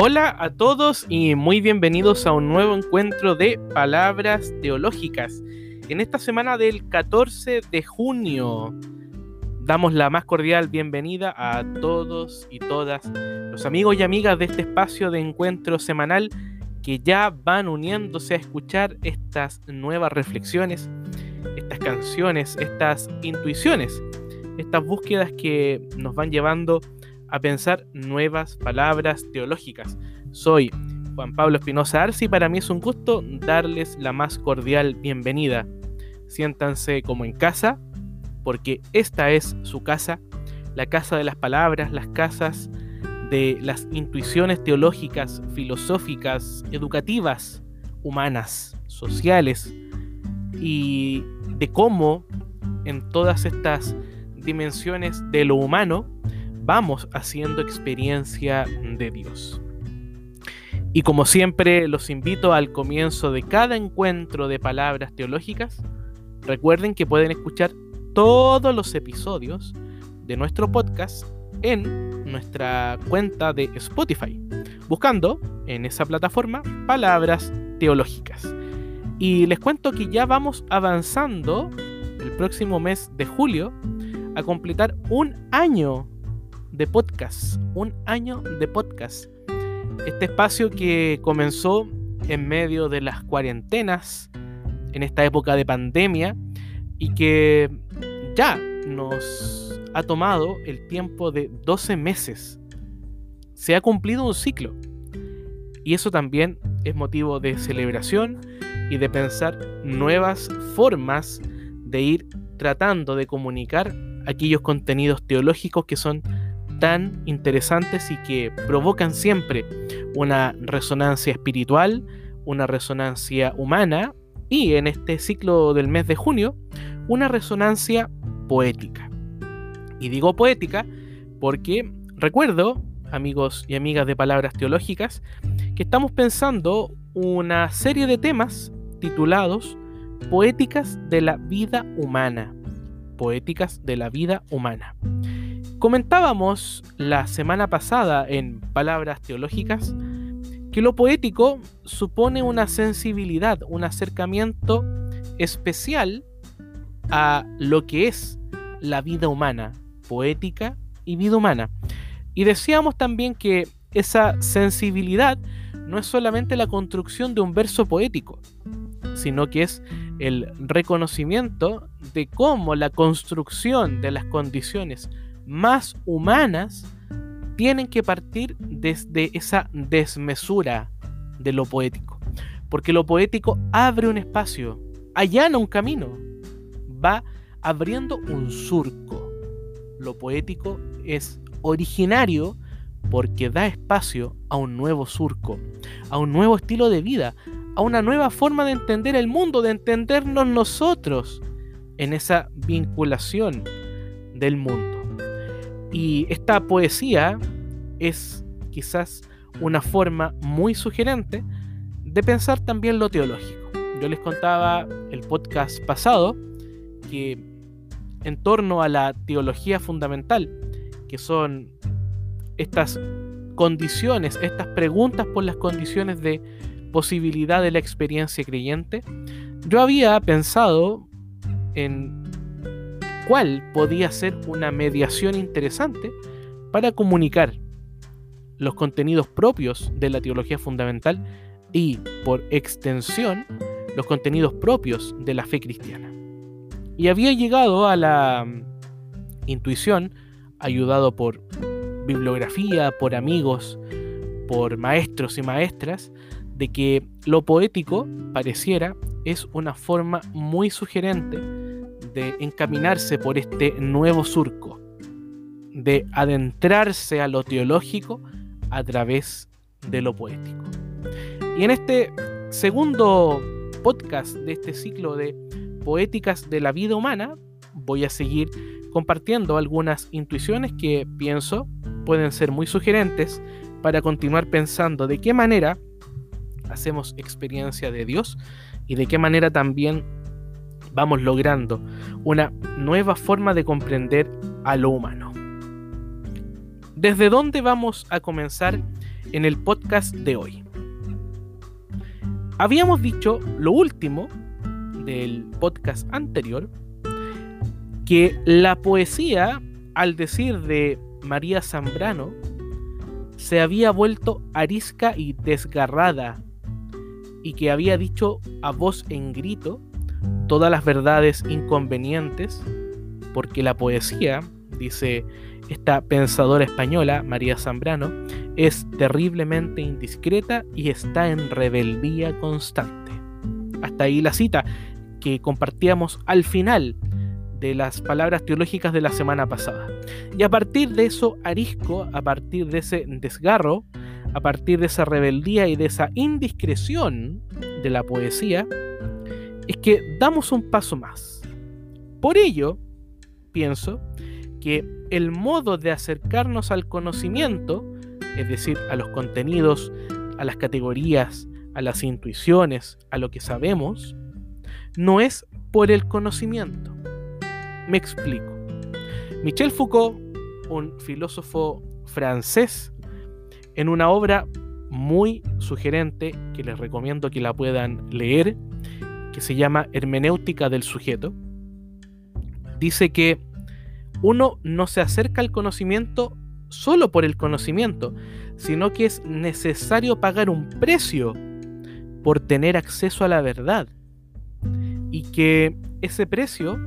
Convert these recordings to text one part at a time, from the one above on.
Hola a todos y muy bienvenidos a un nuevo encuentro de palabras teológicas. En esta semana del 14 de junio damos la más cordial bienvenida a todos y todas los amigos y amigas de este espacio de encuentro semanal que ya van uniéndose a escuchar estas nuevas reflexiones, estas canciones, estas intuiciones, estas búsquedas que nos van llevando a pensar nuevas palabras teológicas. Soy Juan Pablo Espinosa Arce y para mí es un gusto darles la más cordial bienvenida. Siéntanse como en casa, porque esta es su casa, la casa de las palabras, las casas de las intuiciones teológicas, filosóficas, educativas, humanas, sociales, y de cómo en todas estas dimensiones de lo humano vamos haciendo experiencia de Dios. Y como siempre los invito al comienzo de cada encuentro de palabras teológicas, recuerden que pueden escuchar todos los episodios de nuestro podcast en nuestra cuenta de Spotify, buscando en esa plataforma palabras teológicas. Y les cuento que ya vamos avanzando el próximo mes de julio a completar un año de podcast, un año de podcast. Este espacio que comenzó en medio de las cuarentenas, en esta época de pandemia, y que ya nos ha tomado el tiempo de 12 meses. Se ha cumplido un ciclo. Y eso también es motivo de celebración y de pensar nuevas formas de ir tratando de comunicar aquellos contenidos teológicos que son tan interesantes y que provocan siempre una resonancia espiritual, una resonancia humana y en este ciclo del mes de junio, una resonancia poética. Y digo poética porque recuerdo, amigos y amigas de palabras teológicas, que estamos pensando una serie de temas titulados Poéticas de la vida humana. Poéticas de la vida humana. Comentábamos la semana pasada en Palabras Teológicas que lo poético supone una sensibilidad, un acercamiento especial a lo que es la vida humana, poética y vida humana. Y decíamos también que esa sensibilidad no es solamente la construcción de un verso poético, sino que es el reconocimiento de cómo la construcción de las condiciones más humanas tienen que partir desde esa desmesura de lo poético. Porque lo poético abre un espacio, allana un camino, va abriendo un surco. Lo poético es originario porque da espacio a un nuevo surco, a un nuevo estilo de vida, a una nueva forma de entender el mundo, de entendernos nosotros en esa vinculación del mundo. Y esta poesía es quizás una forma muy sugerente de pensar también lo teológico. Yo les contaba el podcast pasado que en torno a la teología fundamental, que son estas condiciones, estas preguntas por las condiciones de posibilidad de la experiencia creyente, yo había pensado en cuál podía ser una mediación interesante para comunicar los contenidos propios de la teología fundamental y, por extensión, los contenidos propios de la fe cristiana. Y había llegado a la mm, intuición, ayudado por bibliografía, por amigos, por maestros y maestras, de que lo poético pareciera es una forma muy sugerente de encaminarse por este nuevo surco, de adentrarse a lo teológico a través de lo poético. Y en este segundo podcast de este ciclo de poéticas de la vida humana, voy a seguir compartiendo algunas intuiciones que pienso pueden ser muy sugerentes para continuar pensando de qué manera hacemos experiencia de Dios y de qué manera también vamos logrando una nueva forma de comprender a lo humano. ¿Desde dónde vamos a comenzar en el podcast de hoy. Habíamos dicho lo último del podcast anterior, que la poesía, al decir de María Zambrano, se había vuelto arisca y desgarrada, y que había dicho a voz en grito todas las verdades inconvenientes, porque la poesía, dice esta pensadora española, María Zambrano, es terriblemente indiscreta y está en rebeldía constante. Hasta ahí la cita que compartíamos al final de las palabras teológicas de la semana pasada. Y a partir de eso, Arisco, a partir de ese desgarro, a partir de esa rebeldía y de esa indiscreción de la poesía, es que damos un paso más. Por ello, pienso que el modo de acercarnos al conocimiento, es decir, a los contenidos, a las categorías, a las intuiciones, a lo que sabemos, no es por el conocimiento. Me explico. Michel Foucault, un filósofo francés, en una obra muy sugerente que les recomiendo que la puedan leer, que se llama Hermenéutica del sujeto, dice que uno no se acerca al conocimiento solo por el conocimiento, sino que es necesario pagar un precio por tener acceso a la verdad. Y que ese precio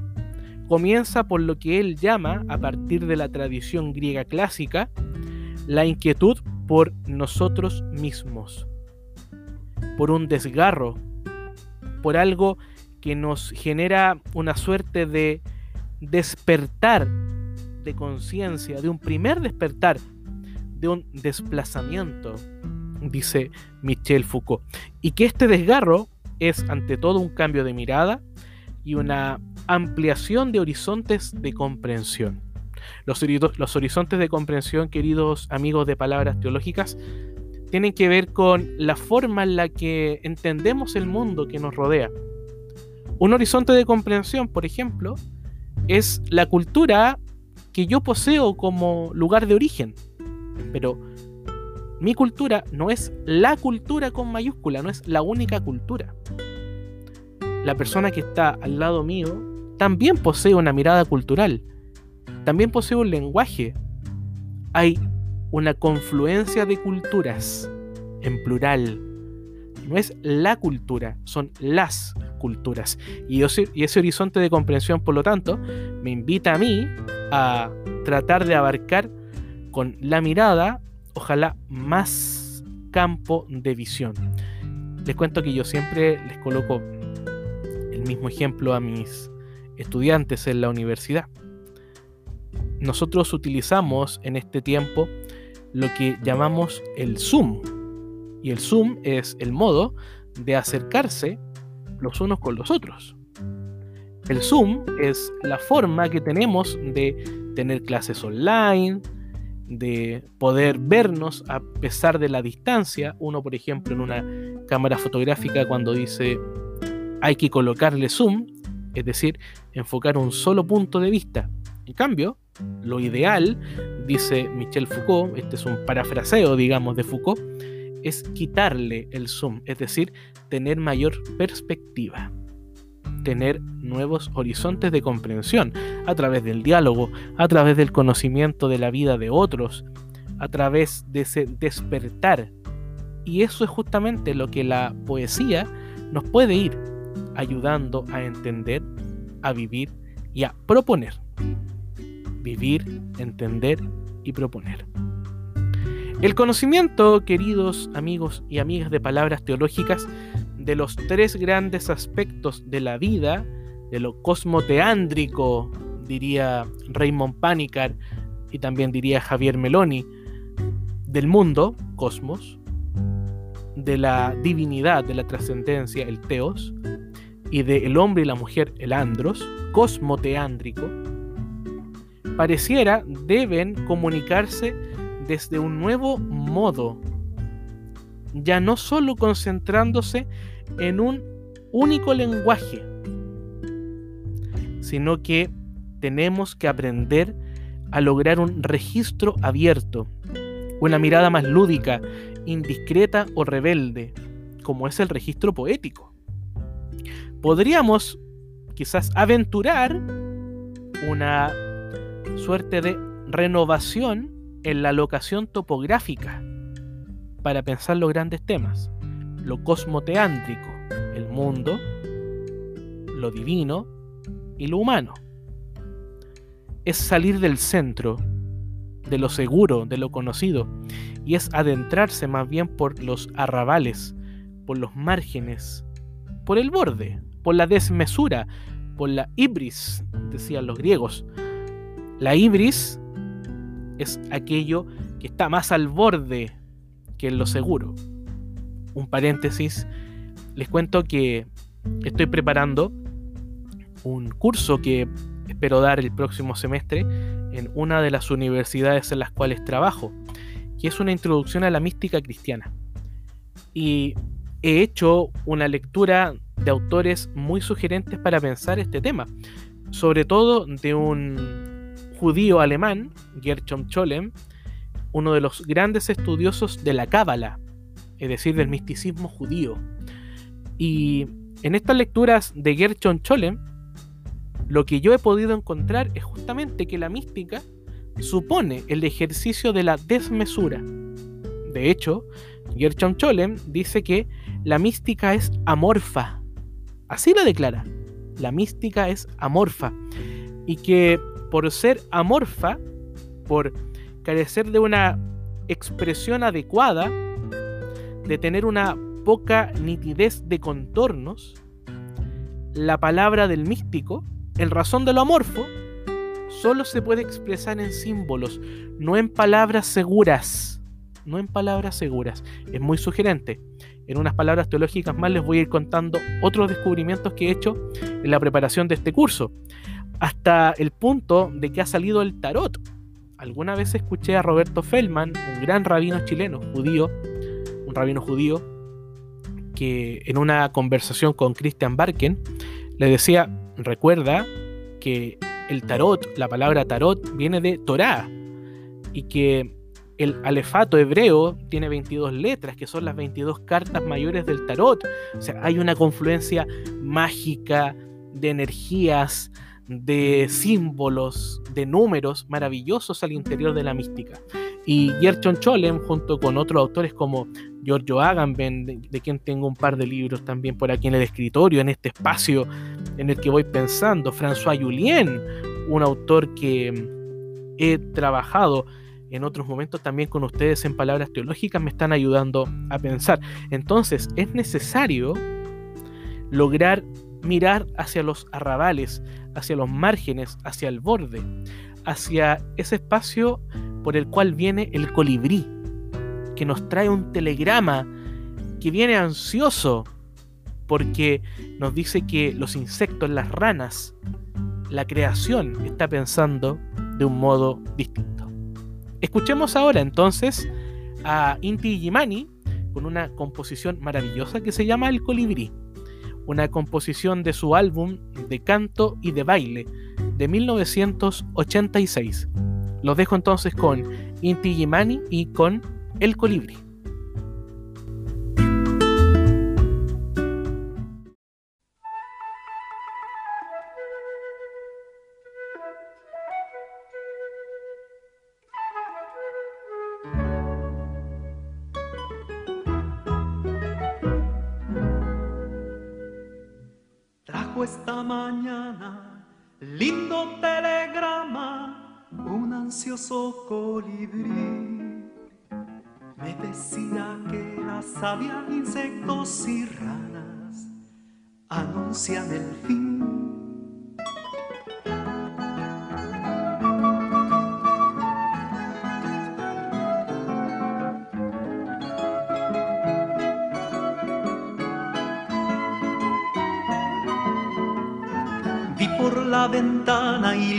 comienza por lo que él llama, a partir de la tradición griega clásica, la inquietud por nosotros mismos, por un desgarro, por algo que nos genera una suerte de despertar de conciencia, de un primer despertar, de un desplazamiento, dice Michel Foucault. Y que este desgarro es ante todo un cambio de mirada y una ampliación de horizontes de comprensión. Los, horizontes de comprensión, queridos amigos de palabras teológicas, tienen que ver con la forma en la que entendemos el mundo que nos rodea. Un horizonte de comprensión, por ejemplo, es la cultura que yo poseo como lugar de origen. Pero mi cultura no es la cultura con mayúscula, no es la única cultura. La persona que está al lado mío también posee una mirada cultural, también posee un lenguaje. Hay una confluencia de culturas en plural. No es la cultura, son las culturas. Y, ese horizonte de comprensión, por lo tanto, me invita a mí a tratar de abarcar con la mirada, ojalá, más campo de visión. Les cuento que yo siempre les coloco el mismo ejemplo a mis estudiantes en la universidad. Nosotros utilizamos en este tiempo lo que llamamos el Zoom. Y el Zoom es el modo de acercarse los unos con los otros. El Zoom es la forma que tenemos de tener clases online, de poder vernos a pesar de la distancia. Uno, por ejemplo, en una cámara fotográfica cuando dice hay que colocarle zoom, es decir, enfocar un solo punto de vista. En cambio, lo ideal, dice Michel Foucault, este es un parafraseo, digamos, de Foucault, es quitarle el zoom, es decir, tener mayor perspectiva, tener nuevos horizontes de comprensión a través del diálogo, a través del conocimiento de la vida de otros, a través de ese despertar. Y eso es justamente lo que la poesía nos puede ir ayudando a entender, a vivir y a proponer. Vivir, entender y proponer. El conocimiento, queridos amigos y amigas de palabras teológicas, de los tres grandes aspectos de la vida, de lo cosmoteándrico, diría Raymond Panicar y también diría Javier Meloni, del mundo, cosmos, de la divinidad, de la trascendencia, el teos, y de el hombre y la mujer, el andros, cosmoteándrico, pareciera deben comunicarse desde un nuevo modo, ya no solo concentrándose en un único lenguaje, sino que tenemos que aprender a lograr un registro abierto, una mirada más lúdica indiscreta o rebelde, como es el registro poético. Podríamos quizás aventurar una suerte de renovación en la locación topográfica para pensar los grandes temas, lo cosmoteántrico, el mundo, lo divino y lo humano. Es salir del centro, de lo seguro, de lo conocido, y es adentrarse más bien por los arrabales, por los márgenes, por el borde, por la desmesura, por la ibris, decían los griegos. La ibris es aquello que está más al borde que lo seguro. Un paréntesis, les cuento que estoy preparando un curso que espero dar el próximo semestre en una de las universidades en las cuales trabajo, que es una introducción a la mística cristiana. Y he hecho una lectura de autores muy sugerentes para pensar este tema, sobre todo de un judío alemán, Gershom Scholem, uno de los grandes estudiosos de la Cábala, es decir, del misticismo judío. Y en estas lecturas de Gershom Scholem, lo que yo he podido encontrar es justamente que la mística supone el ejercicio de la desmesura. De hecho, Gershom Scholem dice que la mística es amorfa, Así lo declara. La mística es amorfa. Y que por ser amorfa, por carecer de una expresión adecuada, de tener una poca nitidez de contornos, la palabra del místico, en razón de lo amorfo, solo se puede expresar en símbolos, no en palabras seguras. No en palabras seguras. Es muy sugerente en unas palabras teológicas más les voy a ir contando otros descubrimientos que he hecho en la preparación de este curso, hasta el punto de que ha salido el tarot. Alguna vez escuché a Roberto Feldman, un gran rabino chileno, judío, un rabino judío, que en una conversación con Christian Barken le decía, recuerda que el tarot, la palabra tarot, viene de Torah y que el alefato hebreo tiene 22 letras, que son las 22 cartas mayores del tarot. O sea, hay una confluencia mágica de energías, de símbolos, de números maravillosos al interior de la mística. Y Gershon Cholem, junto con otros autores como Giorgio Agamben, de, de, quien tengo un par de libros también por aquí en el escritorio, en este espacio en el que voy pensando, François Julien, un autor que he trabajado en otros momentos también con ustedes en palabras teológicas me están ayudando a pensar. Entonces es necesario lograr mirar hacia los arrabales, hacia los márgenes, hacia el borde, hacia ese espacio por el cual viene el colibrí, que nos trae un telegrama, que viene ansioso, porque nos dice que los insectos, las ranas, la creación está pensando de un modo distinto. Escuchemos ahora entonces a Inti Gimani con una composición maravillosa que se llama El Colibrí, una composición de su álbum de canto y de baile de 1986. Los dejo entonces con Inti Gimani y con El Colibrí. Esta mañana, lindo telegrama, un ansioso colibrí. Me decía que las había insectos y ranas anuncian el fin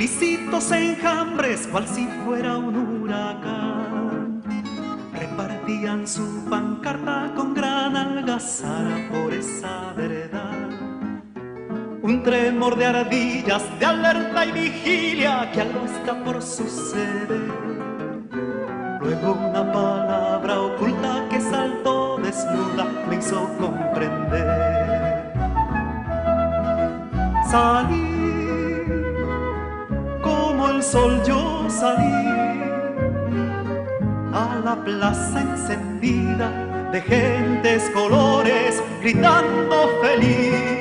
ilícitos enjambres, cual si fuera un huracán. Repartían su pancarta con gran algazara por esa vereda. Un tremor de ardillas, de alerta y vigilia, que algo está por suceder. Luego una palabra oculta que sale hizo comprender. Salí, el sol yo salí, a la plaza encendida de gentes colores gritando feliz.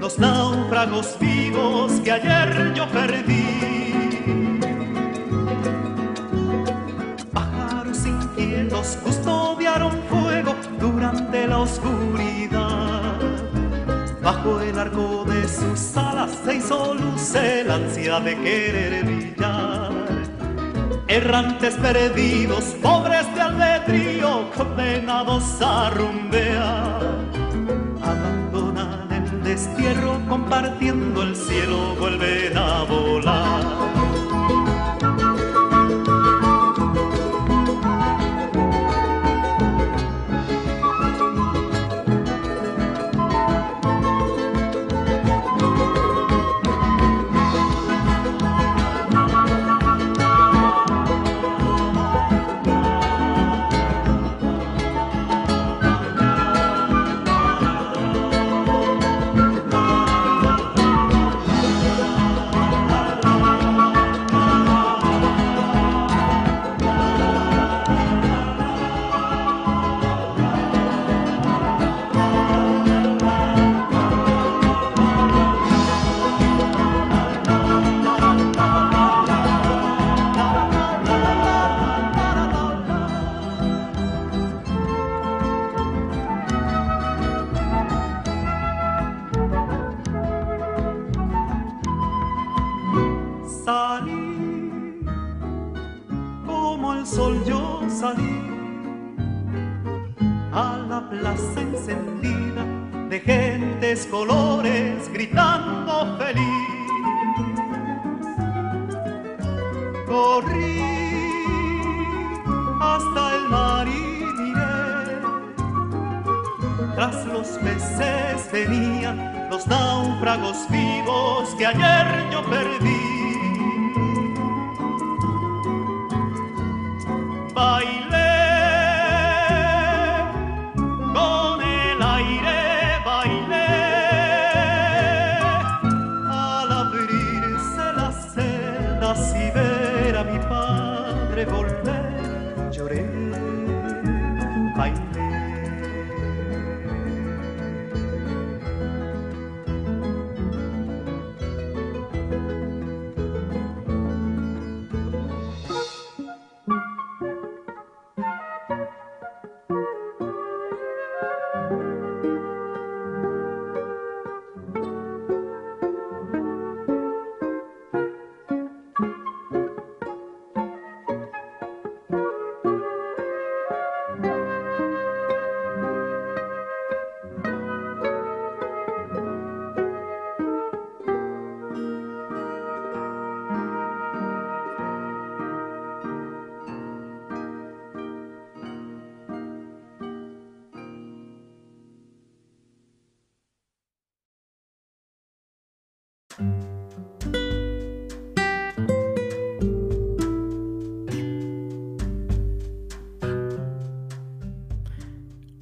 los náufragos vivos que ayer yo perdí. Fuego durante la oscuridad. Bajo el arco de sus alas se hizo luz el ansia de querer brillar. Errantes perdidos, pobres de albedrío, condenados a rumbear destierro compartiendo el cielo vuelven a volar.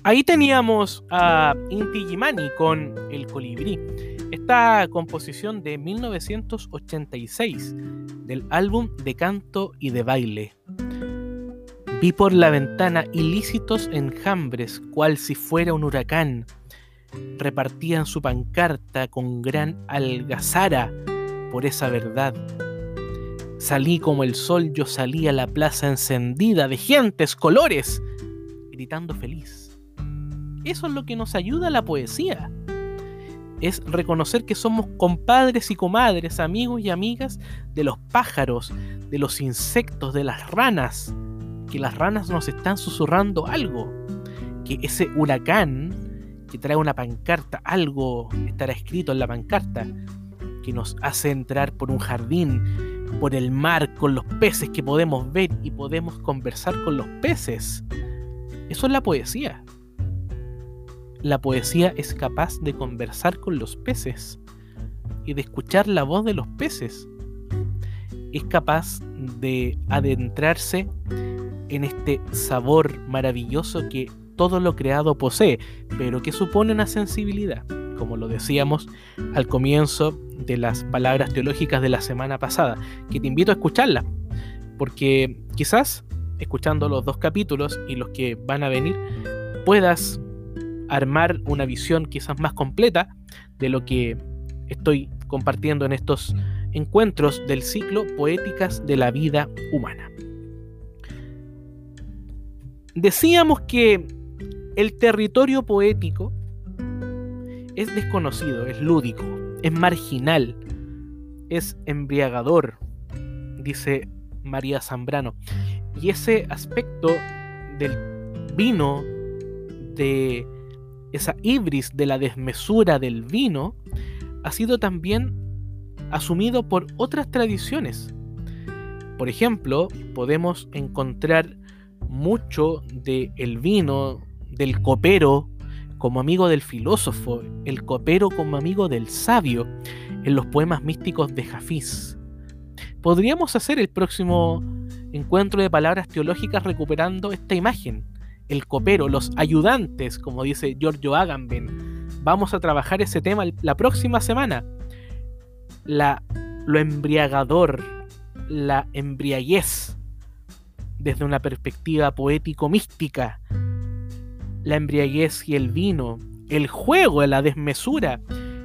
Ahí teníamos a Inti Gimani con El Colibrí, esta composición de 1986 del álbum de canto y de baile. Vi por la ventana ilícitos enjambres, cual si fuera un huracán. Repartían su pancarta con gran algazara por esa verdad. Salí como el sol, yo salí a la plaza encendida de gentes, colores, gritando feliz. Eso es lo que nos ayuda a la poesía. Es reconocer que somos compadres y comadres, amigos y amigas de los pájaros, de los insectos, de las ranas. Que las ranas nos están susurrando algo. Que ese huracán que trae una pancarta, algo estará escrito en la pancarta, que nos hace entrar por un jardín, por el mar, con los peces que podemos ver y podemos conversar con los peces. Eso es la poesía la poesía es capaz de conversar con los peces. y de escuchar la voz de los peces. Es capaz de adentrarse en este sabor maravilloso que todo lo creado posee, pero que supone una sensibilidad, como lo decíamos al comienzo de las palabras teológicas de la semana pasada, que te invito a escucharla, porque quizás escuchando los dos capítulos y los que van a venir, puedas armar una visión quizás más completa de lo que estoy compartiendo en estos encuentros del ciclo Poéticas de la Vida Humana. Decíamos que el territorio poético es desconocido, es lúdico, es marginal, es embriagador, dice María Zambrano. Y ese aspecto del vino, de esa ibris de la desmesura del vino, ha sido también asumido por otras tradiciones. Por ejemplo, podemos encontrar mucho del el vino, del copero como amigo del filósofo, el copero como amigo del sabio, en los poemas místicos de Jafís. Podríamos hacer el próximo encuentro de palabras teológicas recuperando esta imagen, el copero, los ayudantes, como dice Giorgio Agamben. Vamos a trabajar ese tema la próxima semana. La, lo embriagador, la embriaguez, desde una perspectiva poético-mística la embriaguez y el vino, el juego, la desmesura,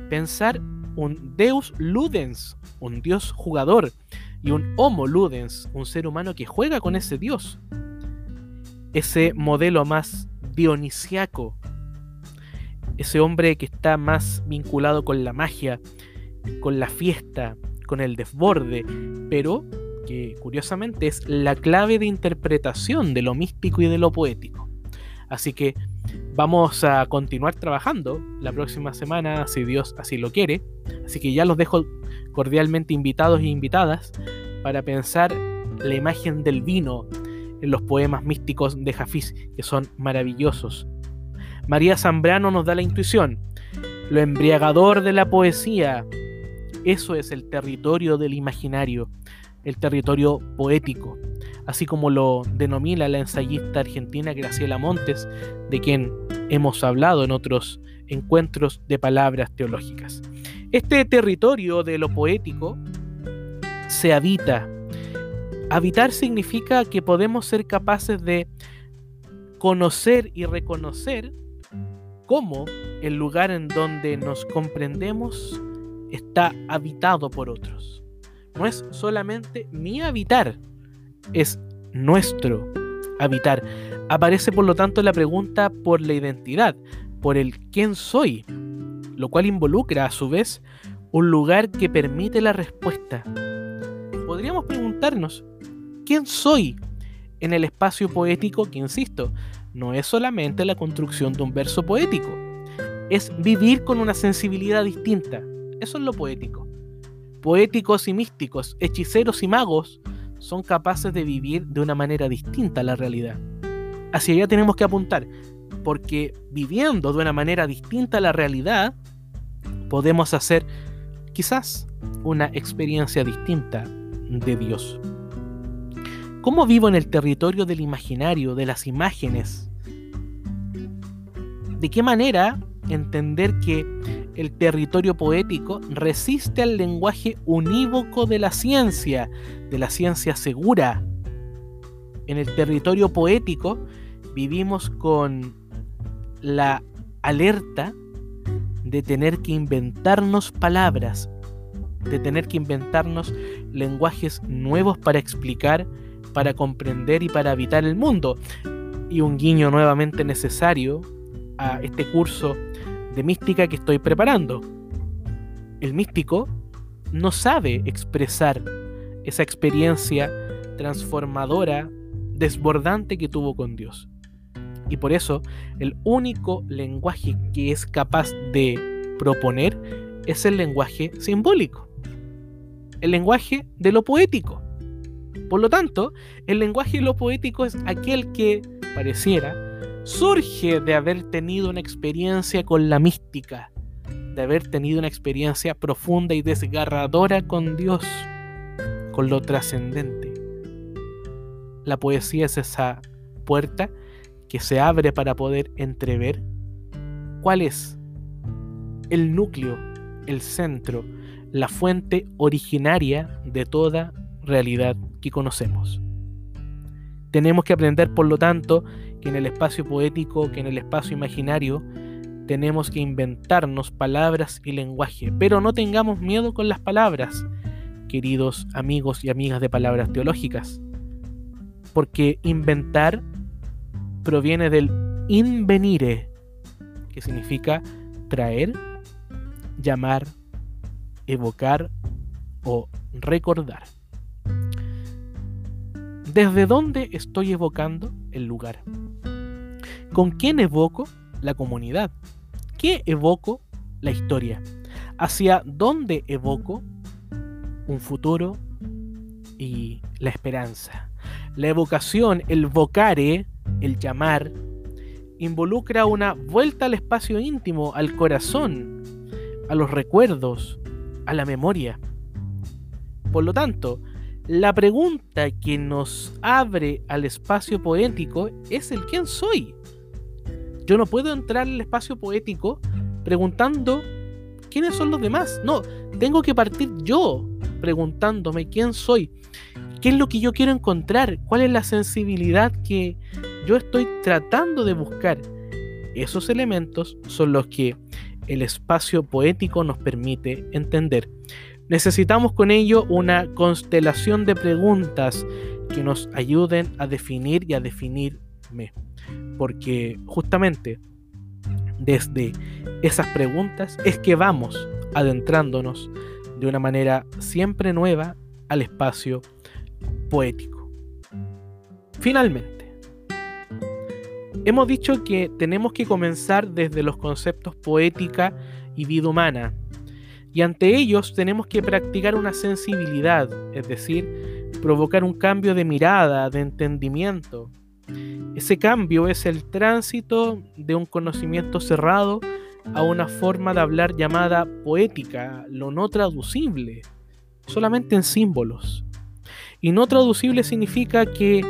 pensar un Deus ludens, un Dios jugador, y un Homo ludens, un ser humano que juega con ese Dios. Ese modelo más dionisiaco, ese hombre que está más vinculado con la magia, con la fiesta, con el desborde, pero que curiosamente es la clave de interpretación de lo místico y de lo poético. Así que vamos a continuar trabajando la próxima semana, si Dios así lo quiere. Así que ya los dejo cordialmente invitados e invitadas para pensar la imagen del vino los poemas místicos de Jafís, que son maravillosos. María Zambrano nos da la intuición, lo embriagador de la poesía. Eso es el territorio del imaginario, el territorio poético así como lo denomina la ensayista argentina Graciela Montes, de quien hemos hablado en otros encuentros de palabras teológicas. Este territorio de lo poético se habita. Habitar significa que podemos ser capaces de conocer y reconocer cómo el lugar en donde nos comprendemos está habitado por otros. No es solamente mi habitar, es nuestro habitar. Aparece por lo tanto la pregunta por la identidad, por el quién soy, lo cual involucra a su vez un lugar que permite la respuesta. Podríamos preguntarnos, ¿quién soy en el espacio poético que, insisto, no es solamente la construcción de un verso poético, es vivir con una sensibilidad distinta. Eso es lo poético. Poéticos y místicos, hechiceros y magos son capaces de vivir de una manera distinta a la realidad. Hacia allá tenemos que apuntar, porque viviendo de una manera distinta a la realidad, podemos hacer quizás una experiencia distinta de Dios. ¿Cómo vivo en el territorio del imaginario, de las imágenes? ¿De qué manera entender que el territorio poético resiste al lenguaje unívoco de la ciencia, de la ciencia segura. En el territorio poético vivimos con la alerta de tener que inventarnos palabras, de tener que inventarnos lenguajes nuevos para explicar, para comprender y para habitar el mundo. Y un guiño nuevamente necesario a este curso de mística que estoy preparando. El místico no sabe expresar esa experiencia transformadora, desbordante que tuvo con Dios. Y por eso el único lenguaje que es capaz de proponer es el lenguaje simbólico, el lenguaje de lo poético. Por lo tanto, el lenguaje de lo poético es aquel que pareciera surge de haber tenido una experiencia con la mística, de haber tenido una experiencia profunda y desgarradora con Dios, con lo trascendente. La poesía es esa puerta que se abre para poder entrever cuál es el núcleo, el centro, la fuente originaria de toda realidad que conocemos. Tenemos que aprender, por lo tanto, que en el espacio poético, que en el espacio imaginario, tenemos que inventarnos palabras y lenguaje, pero no tengamos miedo con las palabras, queridos amigos y amigas de palabras teológicas, porque inventar proviene del invenire, que significa traer, llamar, evocar o recordar. ¿Desde dónde estoy evocando el lugar? ¿Con quién evoco la comunidad? ¿Qué evoco la historia? ¿Hacia dónde evoco un futuro y la esperanza? La evocación, el vocare, el llamar, involucra una vuelta al espacio íntimo, al corazón, a los recuerdos, a la memoria. Por lo tanto, la pregunta que nos abre al espacio poético es el quién soy. Yo no puedo entrar al espacio poético preguntando quiénes son los demás. No, tengo que partir yo preguntándome quién soy, qué es lo que yo quiero encontrar, cuál es la sensibilidad que yo estoy tratando de buscar. Esos elementos son los que el espacio poético nos permite entender. Necesitamos con ello una constelación de preguntas que nos ayuden a definir y a definirme. Porque justamente desde esas preguntas es que vamos adentrándonos de una manera siempre nueva al espacio poético. Finalmente, hemos dicho que tenemos que comenzar desde los conceptos poética y vida humana, y ante ellos tenemos que practicar una sensibilidad, es decir, provocar un cambio de mirada, de entendimiento. Ese cambio es el tránsito de un conocimiento cerrado a una forma de hablar llamada poética, lo no traducible, solamente en símbolos. Y no traducible significa que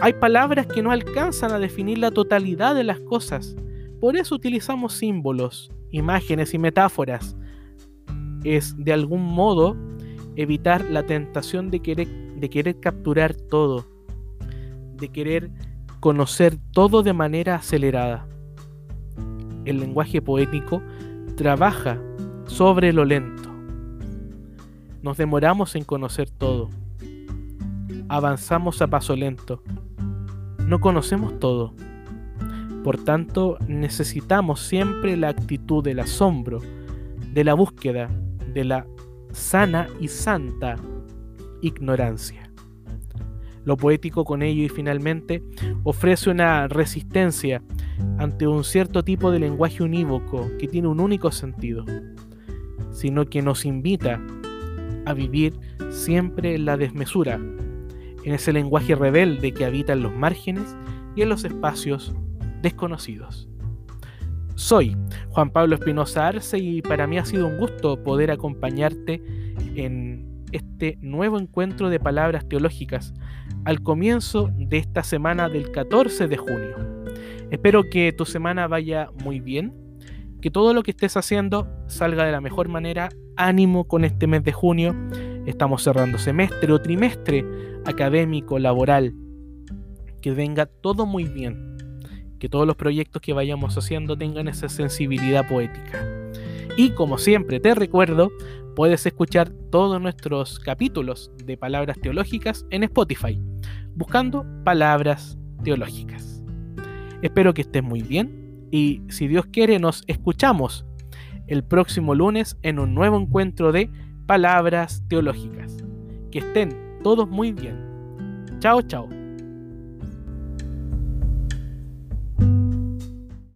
hay palabras que no alcanzan a definir la totalidad de las cosas. Por eso utilizamos símbolos, imágenes y metáforas es de algún modo evitar la tentación de querer, de querer capturar todo, de querer conocer todo de manera acelerada. El lenguaje poético trabaja sobre lo lento. Nos demoramos en conocer todo. Avanzamos a paso lento. No conocemos todo. Por tanto, necesitamos siempre la actitud del asombro, de la búsqueda, de la sana y santa ignorancia. Lo poético con ello y finalmente ofrece una resistencia ante un cierto tipo de lenguaje unívoco que tiene un único sentido, sino que nos invita a vivir siempre en la desmesura, en ese lenguaje rebelde que habita en los márgenes y en los espacios desconocidos. Soy Juan Pablo Espinosa Arce y para mí ha sido un gusto poder acompañarte en este nuevo encuentro de palabras teológicas al comienzo de esta semana del 14 de junio. Espero que tu semana vaya muy bien, que todo lo que estés haciendo salga de la mejor manera. Ánimo con este mes de junio. Estamos cerrando semestre o trimestre académico, laboral. Que venga todo muy bien que todos los proyectos que vayamos haciendo tengan esa sensibilidad poética. Y como siempre te recuerdo, puedes escuchar todos nuestros capítulos de palabras teológicas en Spotify, buscando palabras teológicas. Espero que estés muy bien y si Dios quiere nos escuchamos el próximo lunes en un nuevo encuentro de palabras teológicas. Que estén todos muy bien. Chao, chao.